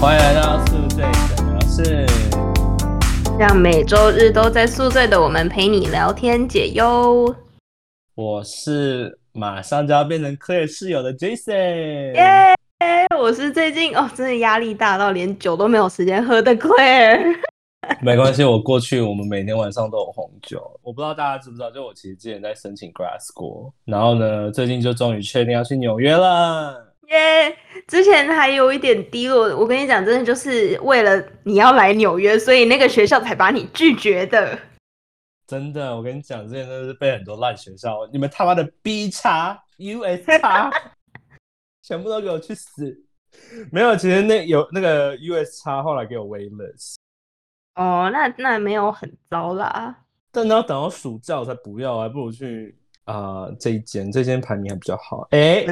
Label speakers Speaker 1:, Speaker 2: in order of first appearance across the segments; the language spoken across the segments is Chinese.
Speaker 1: 欢迎来到宿醉诊疗室。
Speaker 2: 让每周日都在宿醉的我们陪你聊天解忧。
Speaker 1: 我是马上就要变成 Claire 室友的 Jason。
Speaker 2: 耶！我是最近哦，真的压力大到连酒都没有时间喝的 Claire。
Speaker 1: 没关系，我过去我们每天晚上都有红酒。我不知道大家知不知道，就我其实之前在申请 grad school，然后呢，最近就终于确定要去纽约了。
Speaker 2: 耶！之前还有一点低落，我跟你讲，真的就是为了你要来纽约，所以那个学校才把你拒绝的。
Speaker 1: 真的，我跟你讲，之前真的是被很多烂学校，你们他妈的 B 叉 US 叉，全部都给我去死！没有，其实那有那个 US 叉后来给我 waitlist。
Speaker 2: 哦，那那没有很糟啦。
Speaker 1: 但你要等到暑假我才不要，还不如去啊、这一间，这间排名还比较好。哎、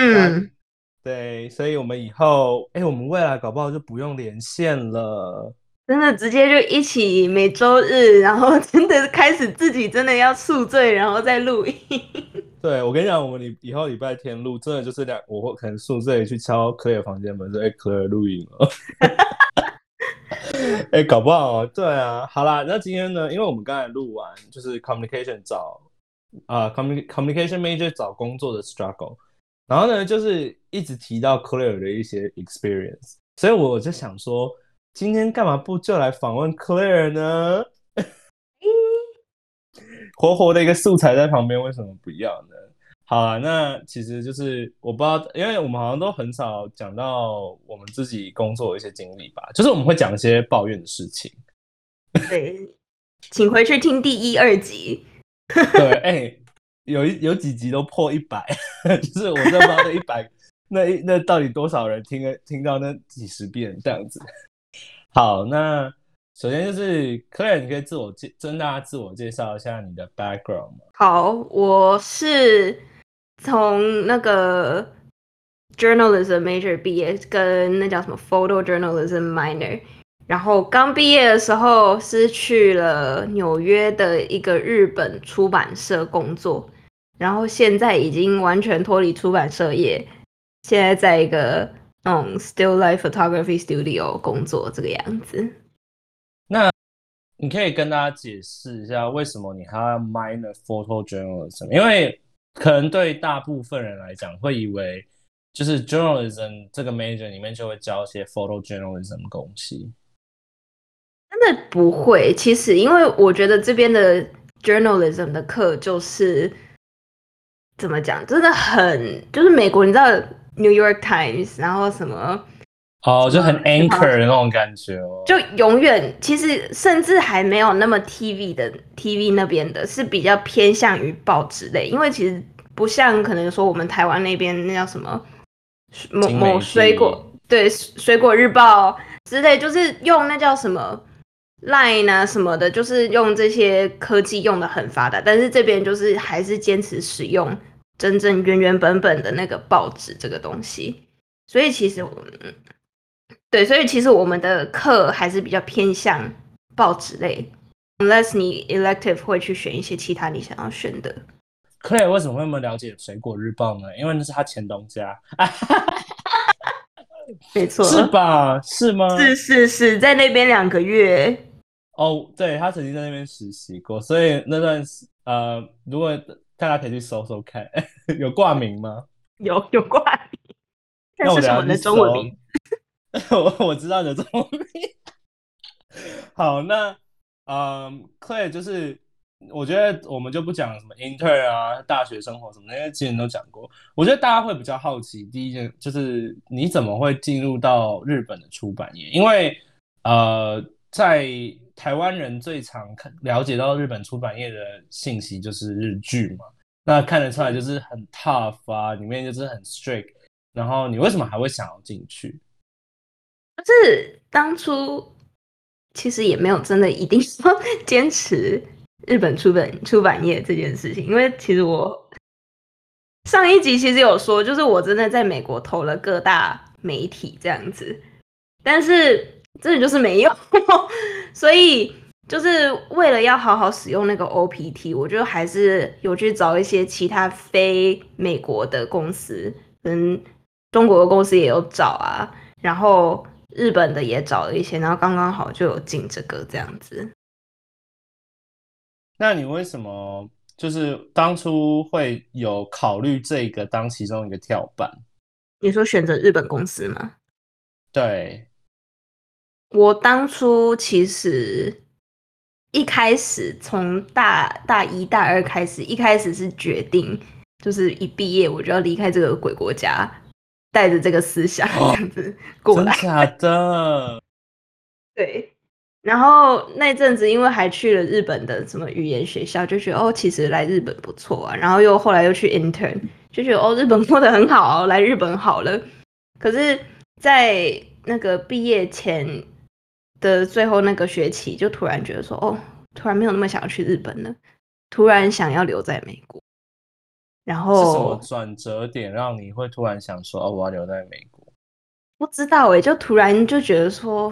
Speaker 2: 嗯，
Speaker 1: 对，所以我们以后，哎、我们未来搞不好就不用连线了。
Speaker 2: 真的直接就一起每周日，然后真的开始自己真的要宿醉，然后再录音。
Speaker 1: 对，我跟你讲，我们礼以后礼拜天录，真的就是两，我会可能宿醉去敲 Claire 房间门说，哎、c l a i r e 录音了。哎、搞不好，对啊，好啦，那今天呢，因为我们刚才录完，就是 communication 找啊、commun communication major 找工作的 struggle，然后呢，就是一直提到 Claire 的一些 experience，所以我就想说，今天干嘛不就来访问 Claire 呢？活活的一个素材在旁边，为什么不要呢？好啊，那其实就是我不知道，因为我们好像都很少讲到我们自己工作的一些经历吧，就是我们会讲一些抱怨的事情。
Speaker 2: 对，请回去听第一、二集。
Speaker 1: 对，哎、有一有几集都破一百，就是我真的一百 那一那到底多少人听了听到那几十遍这样子。好，那首先就是 Claire，你可以自我介跟大家自我介绍一下你的 background 吗？
Speaker 2: 好，我是从那个 journalism major 毕业，跟那叫什么 photo journalism minor。然后刚毕业的时候是去了纽约的一个日本出版社工作，然后现在已经完全脱离出版社业，现在在一个嗯 still life photography studio 工作这个样子。
Speaker 1: 那你可以跟大家解释一下为什么你还要 minor photo journalism？因为可能对大部分人来讲，会以为就是 journalism 这个 major 里面就会教一些 photo journalism 的东西。
Speaker 2: 不会，其实因为我觉得这边的 journalism 的课就是怎么讲，真的很就是美国，你知道 New York Times，然后什么
Speaker 1: 哦，就很
Speaker 2: 嗯
Speaker 1: anchor 的那种感觉哦。
Speaker 2: 就永远其实甚至还没有那么 TV 的 TV 那边的是比较偏向于报纸类，因为其实不像可能说我们台湾那边那叫什么某某水果对水果日报之类，就是用那叫什么 Line 啊什么的，就是用这些科技用的很发达，但是这边就是还是坚持使用真正原原本本的那个报纸这个东西，所以其实。对，所以其实我们的课还是比较偏向报纸类，unless 你 elective 会去选一些其他你想要选的。
Speaker 1: Claire 为什么会那么了解水果日报呢？因为那是他前东家，
Speaker 2: 没错，
Speaker 1: 是吧？是吗？
Speaker 2: 是是是，在那边两个月，
Speaker 1: 哦，对他曾经在那边实习过，所以那段时呃，如果大家可以去搜搜看，有挂名吗？
Speaker 2: 有有挂名，但是什么的中文名？
Speaker 1: 我 我知道你的中文名。好，那嗯，Claire 就是，我觉得我们就不讲什么 intern 啊、大学生活什么那些，之前都讲过。我觉得大家会比较好奇，第一件就是你怎么会进入到日本的出版业？因为呃，在台湾人最常看了解到日本出版业的信息就是日剧嘛，那看得出来就是很 tough 啊，里面就是很 strict。然后你为什么还会想要进去？
Speaker 2: 就是当初其实也没有真的一定说 坚持日本出版出版业这件事情，因为其实我 上一集其实有说，就是我真的在美国投了各大媒体这样子，但是真的就是没用，所以就是为了要好好使用那个 OPT，我就还是有去找一些其他非美国的公司，跟中国的公司也有找啊。然后日本的也找了一些，然后刚刚好就有进这个这样子。
Speaker 1: 那你为什么就是当初会有考虑这个当其中一个跳板？
Speaker 2: 你说选择日本公司吗？
Speaker 1: 对，
Speaker 2: 我当初其实一开始从大大一大二开始，一开始是决定就是一毕业我就要离开这个鬼国家，带着这个思想这样子过来。
Speaker 1: 假的？
Speaker 2: 对。然后那阵子因为还去了日本的什么语言学校，就觉得哦，其实来日本不错啊。然后又后来又去 intern，就觉得哦，日本过得很好，来日本好了。可是。在那个毕业前的最后那个学期，就突然觉得说，哦，突然没有那么想要去日本了，突然想要留在美国。然后
Speaker 1: 是什么转折点让你会突然想说，哦，我要留在美国？
Speaker 2: 不知道哎，就突然就觉得说，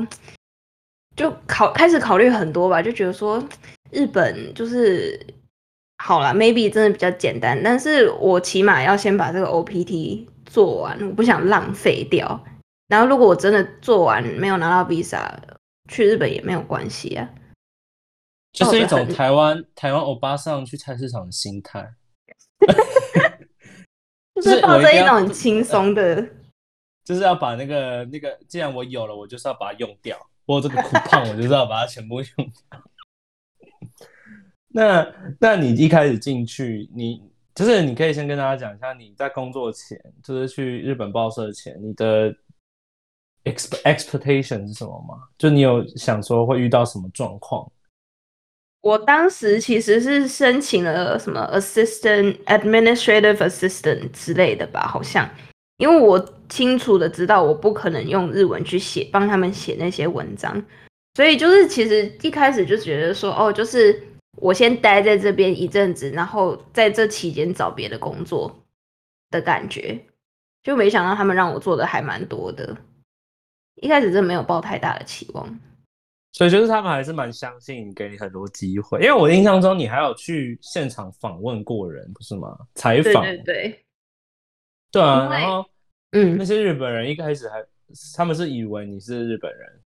Speaker 2: 就考开始考虑很多吧，就觉得说，日本就是好了，maybe 真的比较简单，但是我起码要先把这个 OPT 做完，我不想浪费掉。然后，如果我真的做完没有拿到 visa，去日本也没有关系啊。
Speaker 1: 就是一种台湾台湾欧巴上去菜市场的心态，
Speaker 2: 就是抱着一种很轻松的，
Speaker 1: 就是要把那个那个，既然我有了，我就是要把它用掉。我这个苦胖，我就是要把它全部用掉。那那你一开始进去，你就是你可以先跟大家讲一下，你在工作前，就是去日本报社前，你的。expectation 是什么吗？就你有想说会遇到什么状况？
Speaker 2: 我当时其实是申请了什么 assistant administrative assistant 之类的吧，好像，因为我清楚的知道我不可能用日文去写帮他们写那些文章，所以就是其实一开始就觉得说，哦，就是我先待在这边一阵子，然后在这期间找别的工作的感觉，就没想到他们让我做的还蛮多的。一开始真的没有抱太大的期望，
Speaker 1: 所以就是他们还是蛮相信给你很多机会。因为我印象中你还有去现场访问过人，不是吗？采访，
Speaker 2: 对对
Speaker 1: 对啊。然后，
Speaker 2: 嗯，
Speaker 1: 那些日本人一开始还他们是以为你是日本人，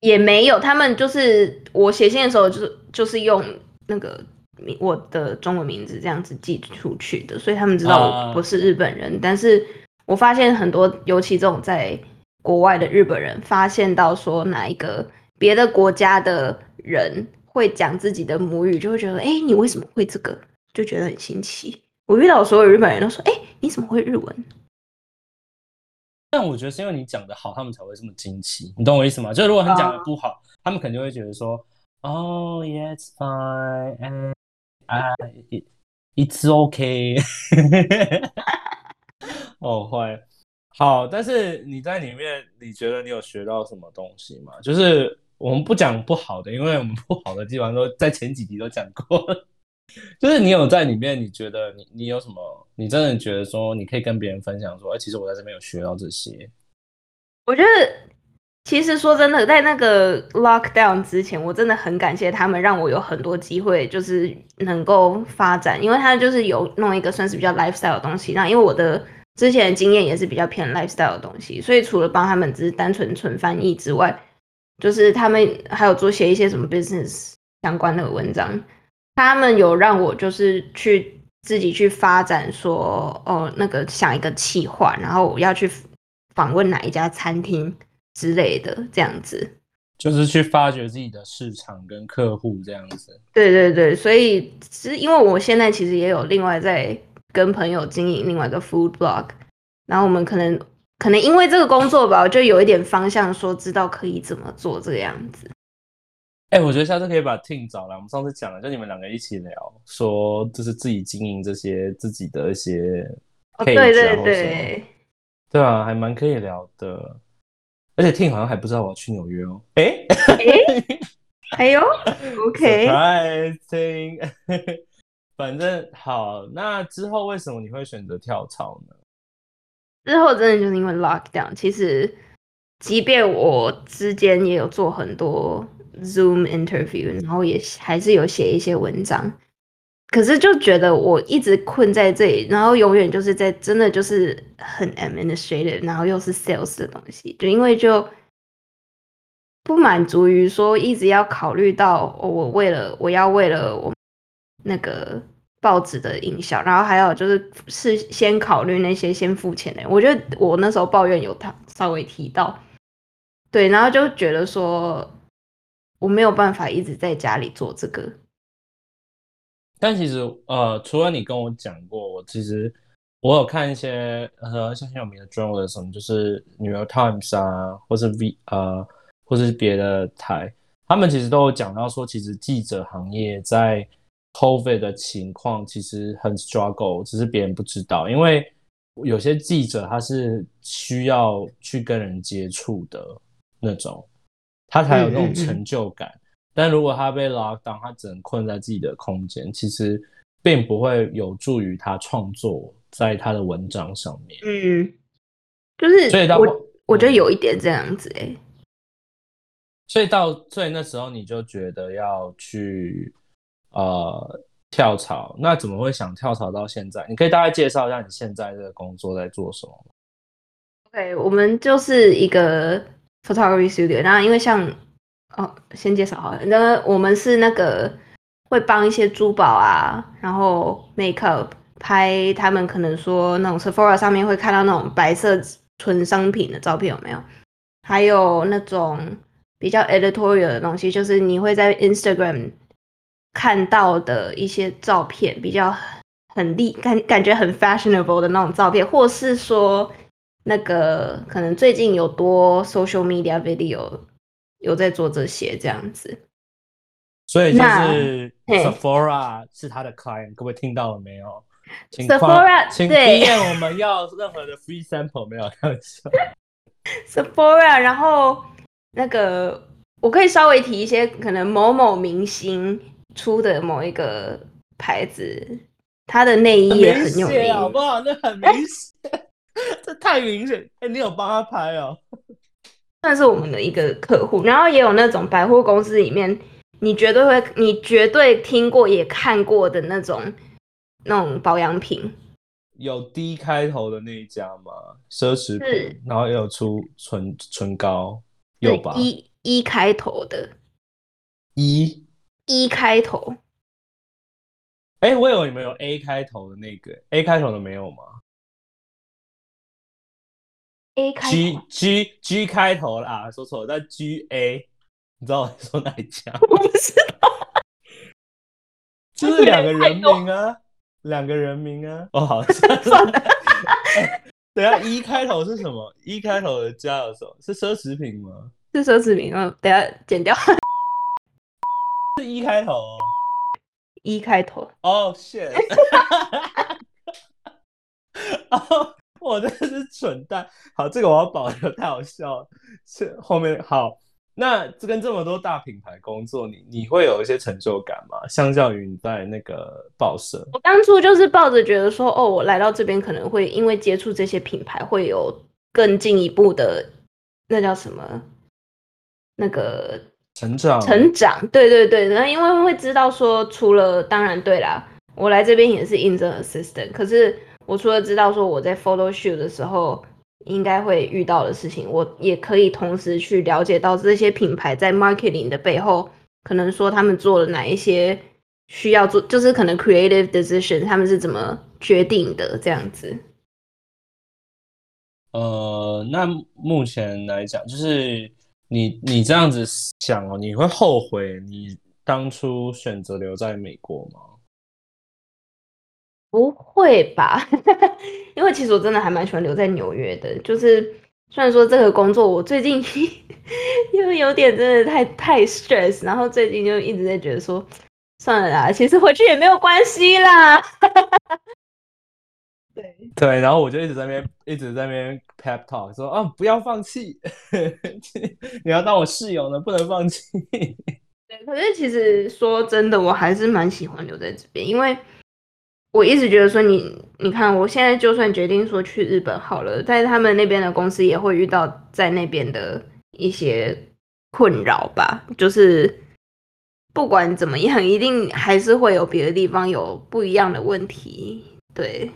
Speaker 2: 也没有。他们就是我写信的时候，就是就是用那个我的中文名字这样子寄出去的，所以他们知道我不是日本人。但是我发现很多，尤其这种在国外的日本人发现到说哪一个别的国家的人会讲自己的母语，就会觉得，哎，你为什么会这个？就觉得很新奇。我遇到所有日本人都说，哎，你怎么会日文？
Speaker 1: 但我觉得是因为你讲的好，他们才会这么惊奇。你懂我意思吗？就如果你讲的不好，他们肯定会觉得说，哦，Yes, fine, I, it's okay。哦，坏。好，但是你在里面，你觉得你有学到什么东西吗？就是我们不讲不好的，因为我们不好的地方都在前几集都讲过。就是你有在里面，你觉得你你有什么？你真的觉得说你可以跟别人分享说，哎，其实我在这边有学到这些。
Speaker 2: 我觉得其实说真的，在那个 lockdown 之前，我真的很感谢他们，让我有很多机会，就是能够发展，因为他就是有弄一个算是比较 lifestyle 的东西。那因为我的。之前的经验也是比较偏 lifestyle 的东西，所以除了帮他们只是单纯纯翻译之外，就是他们还有做写一些什么 business 相关的文章。他们有让我就是去自己去发展，说哦那个想一个企划，然后我要去访问哪一家餐厅之类的，这样子。
Speaker 1: 就是去发掘自己的市场跟客户这样子。
Speaker 2: 对对对，所以其实因为我现在其实也有另外在。跟朋友经营另外一个 food blog，然后我们可能可能因为这个工作吧，就有一点方向，说知道可以怎么做这个样子。
Speaker 1: 哎，我觉得下次可以把 Ting 找来，我们上次讲了，就你们两个一起聊，说就是自己经营这些自己的一些
Speaker 2: 对对对，
Speaker 1: 对啊，还蛮可以聊的。而且 Ting 好像还不知道我要去纽约哦。哎
Speaker 2: 哎，哎呦 OK。
Speaker 1: 反正好，那之后为什么你会选择跳槽呢？
Speaker 2: 之后真的就是因为 lockdown。其实，即便我之间也有做很多 Zoom interview，然后也还是有写一些文章，可是就觉得我一直困在这里，然后永远就是在真的就是很 administrative，然后又是 sales 的东西，就因为就不满足于说一直要考虑到我为了我要为了我那个报纸的营销，然后还有就是是先考虑那些先付钱的。我觉得我那时候抱怨有他稍微提到，对，然后就觉得说我没有办法一直在家里做这个。
Speaker 1: 但其实，呃，除了你跟我讲过，我其实我有看一些呃，像很有名的 journalism，就是《New York Times》啊，或是 V 呃，或是别的台，他们其实都有讲到说，其实记者行业在 COVID 的情况其实很 struggle，只是别人不知道，因为有些记者他是需要去跟人接触的那种，他才有那种成就感。但如果他被 lock down，他只能困在自己的空间，其实并不会有助于他创作在他的文章上面。
Speaker 2: 嗯，就是
Speaker 1: 所以到
Speaker 2: 我我觉得有一点这样子哎。
Speaker 1: 所以到所以那时候你就觉得要去呃跳槽，那怎么会想跳槽到现在？你可以大概介绍一下你现在这个工作在做什么
Speaker 2: ？OK，我们就是一个 photography studio，然后因为像。哦，先介绍好了。那我们是那个会帮一些珠宝啊，然后 makeup 拍他们可能说那种 Sephora 上面会看到那种白色纯商品的照片有没有？还有那种比较 editorial 的东西，就是你会在 Instagram 看到的一些照片，比较很厉感感觉很 fashionable 的那种照片，或是说那个可能最近有多 social media video。有在做这些这样子，
Speaker 1: 所以就是 Sephora 是他的 client，各位听到了没有
Speaker 2: ？Sephora
Speaker 1: 请体验我们要任何的 free sample 没有？开玩笑。
Speaker 2: Sephora，然后那个我可以稍微提一些，可能某某明星出的某一个牌子，他的内衣也很有名，
Speaker 1: 好不好？那很明显，这太明显。哎，你有帮他拍哦？
Speaker 2: 算是我们的一个客户，然后也有那种百货公司里面，你绝对会，你绝对听过也看过的那种那种保养品，
Speaker 1: 有 D 开头的那一家吗？奢侈品，然后也有出唇唇膏，有吧？
Speaker 2: 一一开头的，
Speaker 1: 一
Speaker 2: 一开头，
Speaker 1: 哎，我以为你们有 A 开头的那个，A 开头的没有吗
Speaker 2: ？A 开
Speaker 1: G G G 开头啦，说错了，但 G A，你知道我说哪一家？
Speaker 2: 我不知道，
Speaker 1: 就是两个人名啊，两个人名啊。哦，好，
Speaker 2: 算了。
Speaker 1: 等下一开头是什么？一开头的家有什么？是奢侈品吗？
Speaker 2: 是奢侈品啊。等下剪掉。
Speaker 1: 是一开头。
Speaker 2: 一开头。
Speaker 1: 哦，shit。哦。我真的是蠢蛋。好，这个我要保留，太好笑了。是后面好，那这跟这么多大品牌工作，你你会有一些成就感吗？相较于你在那个报社，
Speaker 2: 我当初就是抱着觉得说，哦，我来到这边可能会因为接触这些品牌，会有更进一步的那叫什么？那个
Speaker 1: 成长，
Speaker 2: 成长。对对对，那因为会知道说，除了当然对啦，我来这边也是应征 assistant，可是。我除了知道说我在 photo shoot 的时候应该会遇到的事情，我也可以同时去了解到这些品牌在 marketing 的背后，可能说他们做了哪一些需要做，就是可能 creative decision 他们是怎么决定的这样子。
Speaker 1: 呃，那目前来讲，就是你你这样子想哦，你会后悔你当初选择留在美国吗？
Speaker 2: 不会吧？因为其实我真的还蛮喜欢留在纽约的。就是虽然说这个工作我最近 因为有点真的太太 stress，然后最近就一直在觉得说算了啦，其实回去也没有关系啦。对
Speaker 1: 对，然后我就一直在那边一直在那边 pep talk 说啊不要放弃，你要当我室友呢，不能放弃。
Speaker 2: 对，可是其实说真的，我还是蛮喜欢留在这边，因为。我一直觉得说你，你看，我现在就算决定说去日本好了，在他们那边的公司也会遇到在那边的一些困扰吧。就是不管怎么样，一定还是会有别的地方有不一样的问题。对，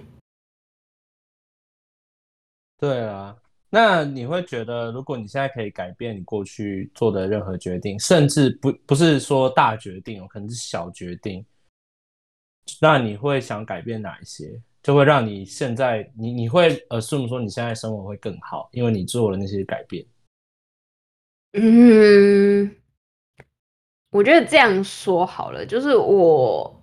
Speaker 1: 对啊。那你会觉得，如果你现在可以改变你过去做的任何决定，甚至不不是说大决定哦，可能是小决定，那你会想改变哪一些？就会让你现在你你会 assume 说你现在生活会更好，因为你做了那些改变。
Speaker 2: 嗯，我觉得这样说好了，就是我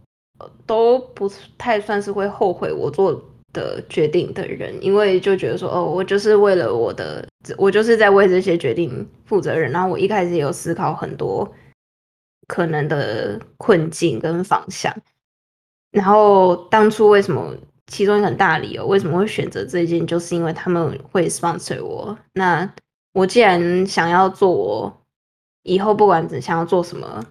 Speaker 2: 都不太算是会后悔我做的决定的人，因为就觉得说，哦，我就是为了我的，我就是在为这些决定负责任。然后我一开始也有思考很多可能的困境跟方向，然后当初为什么？其中一个很大理由，为什么会选择这件，就是因为他们会 sponsor 我。那我既然想要做，我以后不管怎想要做什么，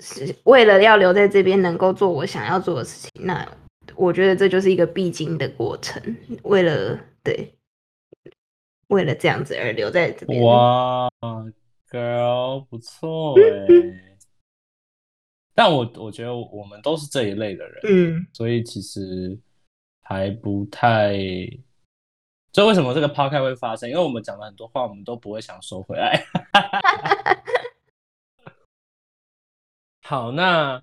Speaker 2: 是为了要留在这边，能够做我想要做的事情。那我觉得这就是一个必经的过程。为了对，为了这样子而留在这边。
Speaker 1: 哇，girl 不错哎。但我我觉得我们都是这一类的人，
Speaker 2: 嗯，
Speaker 1: 所以其实。还不太，所以为什么这个抛开会发生？因为我们讲了很多话，我们都不会想收回来。好，那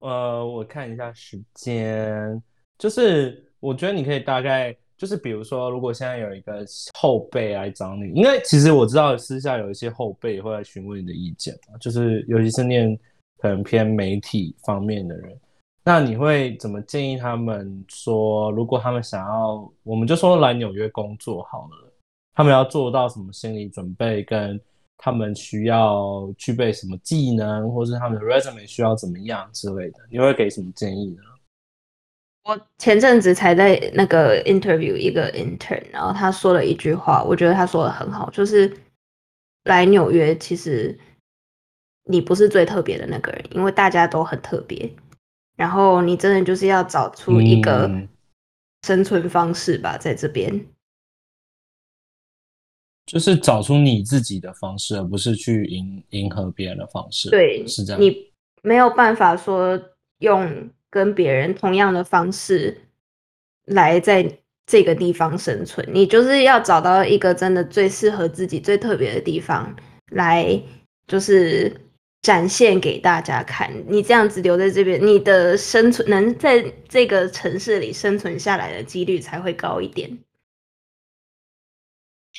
Speaker 1: 呃，我看一下时间，就是我觉得你可以大概，就是比如说，如果现在有一个后辈来找你，因为其实我知道私下有一些后辈会来询问你的意见就是尤其是念可能偏媒体方面的人。那你会怎么建议他们说，如果他们想要，我们就说来纽约工作好了，他们要做到什么心理准备，跟他们需要具备什么技能，或是他们的 resume 需要怎么样之类的，你会给什么建议呢？
Speaker 2: 我前阵子才在那个 interview 一个 intern，然后他说了一句话，我觉得他说的很好，就是来纽约其实你不是最特别的那个人，因为大家都很特别。然后你真的就是要找出一个生存方式吧，在这边，
Speaker 1: 就是找出你自己的方式，而不是去迎迎合别人的方式。
Speaker 2: 对，
Speaker 1: 是这样。
Speaker 2: 你没有办法说用跟别人同样的方式来在这个地方生存，你就是要找到一个真的最适合自己、最特别的地方来，就是。展现给大家看，你这样子留在这边，你的生存能在这个城市里生存下来的几率才会高一点。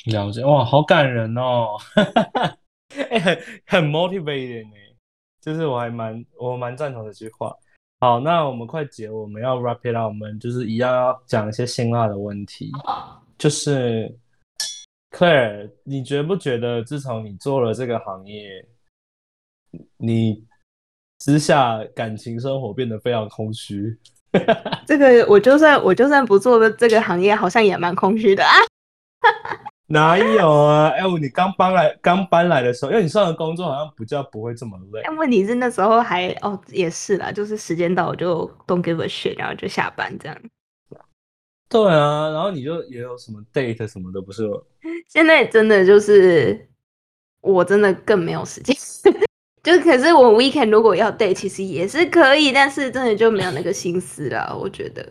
Speaker 1: 了解哇，好感人哦，哎，很很 motivating 哎，就是我还蛮我蛮赞同这句话。好，那我们快结，我们要 wrap it up，我们就是一样要讲一些辛辣的问题，就是 Claire，你觉不觉得自从你做了这个行业？你之下感情生活变得非常空虚，
Speaker 2: 这个我就算我就算不做的这个行业，好像也蛮空虚的啊。
Speaker 1: 哪有啊？哎，你刚搬来刚搬来的时候，因为你上的工作好像比较不会这么累。
Speaker 2: 但问题是那时候还哦，也是啦，就是时间到我就 don't give a shit，然后就下班这样。
Speaker 1: 对啊，然后你就也有什么 date 什么的，不是？
Speaker 2: 现在真的就是我真的更没有时间。就可是我 weekend 如果要 date，其实也是可以，但是真的就没有那个心思了。我觉得。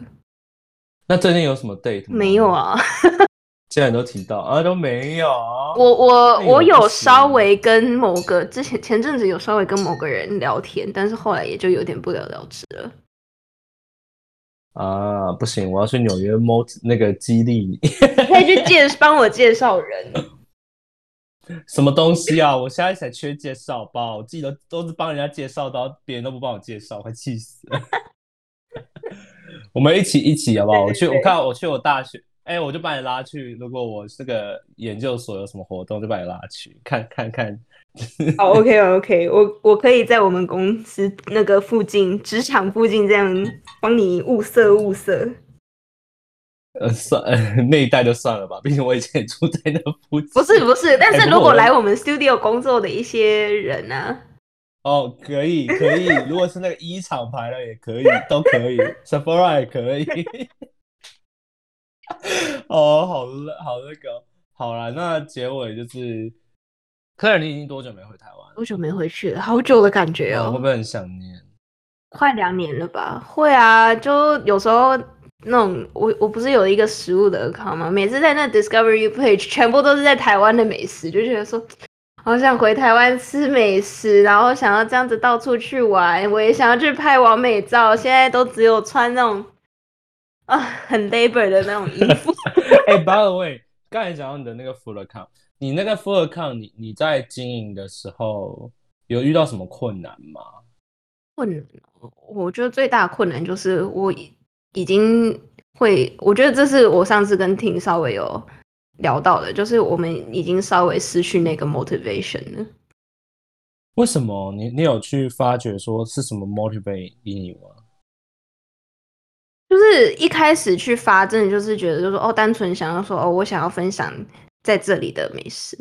Speaker 1: 那最近有什么 date？
Speaker 2: 没有啊。
Speaker 1: 既然都提到啊，都没有。
Speaker 2: 我我我有稍微跟某个之前前阵子有稍微跟某个人聊天，但是后来也就有点不了了之了。
Speaker 1: 啊，不行，我要去纽约摸那个激励你。
Speaker 2: 可以去介帮我介绍人。
Speaker 1: 什么东西啊！我现在才缺介绍包，我自己都都是帮人家介绍，到别人都不帮我介绍，快气死了。我们一起一起好不好？我去，我看我去我大学，哎，我就把你拉去。如果我这个研究所有什么活动，就把你拉去看看看。
Speaker 2: 好，OK OK，我我可以在我们公司那个附近，职场附近这样帮你物色物色。
Speaker 1: 呃，算呃 那一代就算了吧，毕竟我以前也住在那附近。
Speaker 2: 不是不是，但是如果来我们 studio 工作的一些人呢？
Speaker 1: 哦，可以可以，如果是那个一厂牌的也可以，都可以，Sephora 也可以。哦，好了好那个，好了，那结尾就是科尔，你已经多久没回台湾？
Speaker 2: 多久没回去了？好久的感觉哦。
Speaker 1: 会不会很想念？
Speaker 2: 快两年了吧？会啊，就有时候那种我我不是有一个食物的 account 吗？每次在那 Discovery page 全部都是在台湾的美食，就觉得说好想回台湾吃美食，然后想要这样子到处去玩，我也想要去拍完美照。现在都只有穿那种啊很 labor 的那种衣服。
Speaker 1: 哎，by the way，刚才讲到你的那个 full account，你那个 full account，你你在经营的时候有遇到什么困难吗？
Speaker 2: 困难，我觉得最大的困难就是我已经会，我觉得这是我上次跟婷稍微有聊到的，就是我们已经稍微失去那个 motivation 了。
Speaker 1: 为什么？你你有去发觉说是什么 motivate 你吗？
Speaker 2: 就是一开始去发，真的就是觉得，就是哦，单纯想要说哦，我想要分享在这里的美食，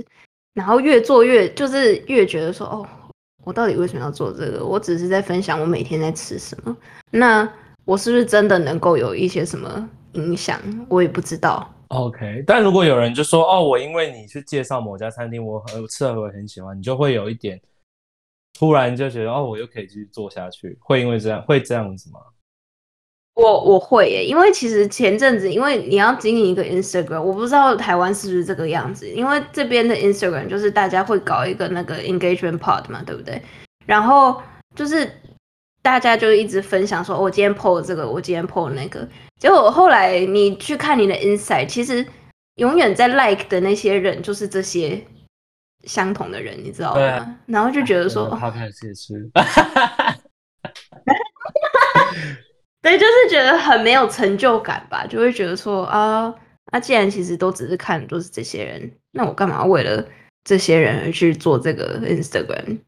Speaker 2: 然后越做越就是越觉得说哦。我到底为什么要做这个？我只是在分享我每天在吃什么。那我是不是真的能够有一些什么影响？我也不知道。
Speaker 1: OK，但如果有人就说哦，我因为你去介绍某家餐厅，我很吃了我很喜欢，你就会有一点突然就觉得哦，我又可以继续做下去。会因为这样会这样子吗？
Speaker 2: 我我会耶，因为其实前阵子因为你要经营一个 Instagram，我不知道台湾是不是这个样子。因为这边的 Instagram 就是大家会搞一个那个 engagement pod 嘛，对不对？然后就是大家就一直分享说，我今天 po 这个，我今天 po 那个。结果后来你去看你的 insight，其实永远在 like 的那些人就是这些相同的人，你知道吗？然后就觉得说，
Speaker 1: 他开始吃。
Speaker 2: 对，就是觉得很没有成就感吧，就会觉得说啊，那既然其实都只是看都是这些人，那我干嘛为了这些人而去做这个 Instagram？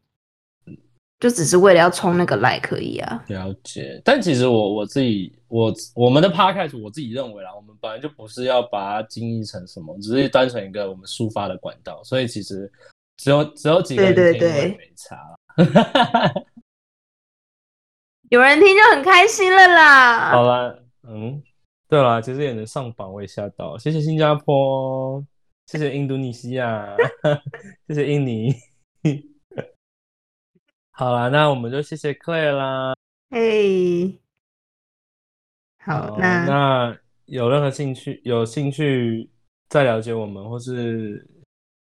Speaker 2: 就只是为了要冲那个 like 可以啊？
Speaker 1: 了解。但其实我我自己，我我们的 podcast，我自己认为啦，我们本来就不是要把它经营成什么，只是单纯一个我们抒发的管道，所以其实只有只有几个人听会没差。
Speaker 2: 有人听就很开心了啦。
Speaker 1: 好啦，嗯，对啦，其实也能上榜，我也吓到。谢谢新加坡，谢谢印度尼西亚，谢谢印尼。好了，那我们就谢谢 Clare 啦。
Speaker 2: 嘿，好，那
Speaker 1: 那有任何兴趣，有兴趣再了解我们，或是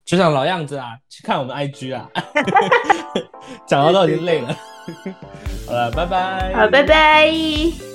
Speaker 1: 就像老样子啊，去看我们 IG 啊。讲到都已经累了。好了，拜拜。
Speaker 2: 好，拜拜。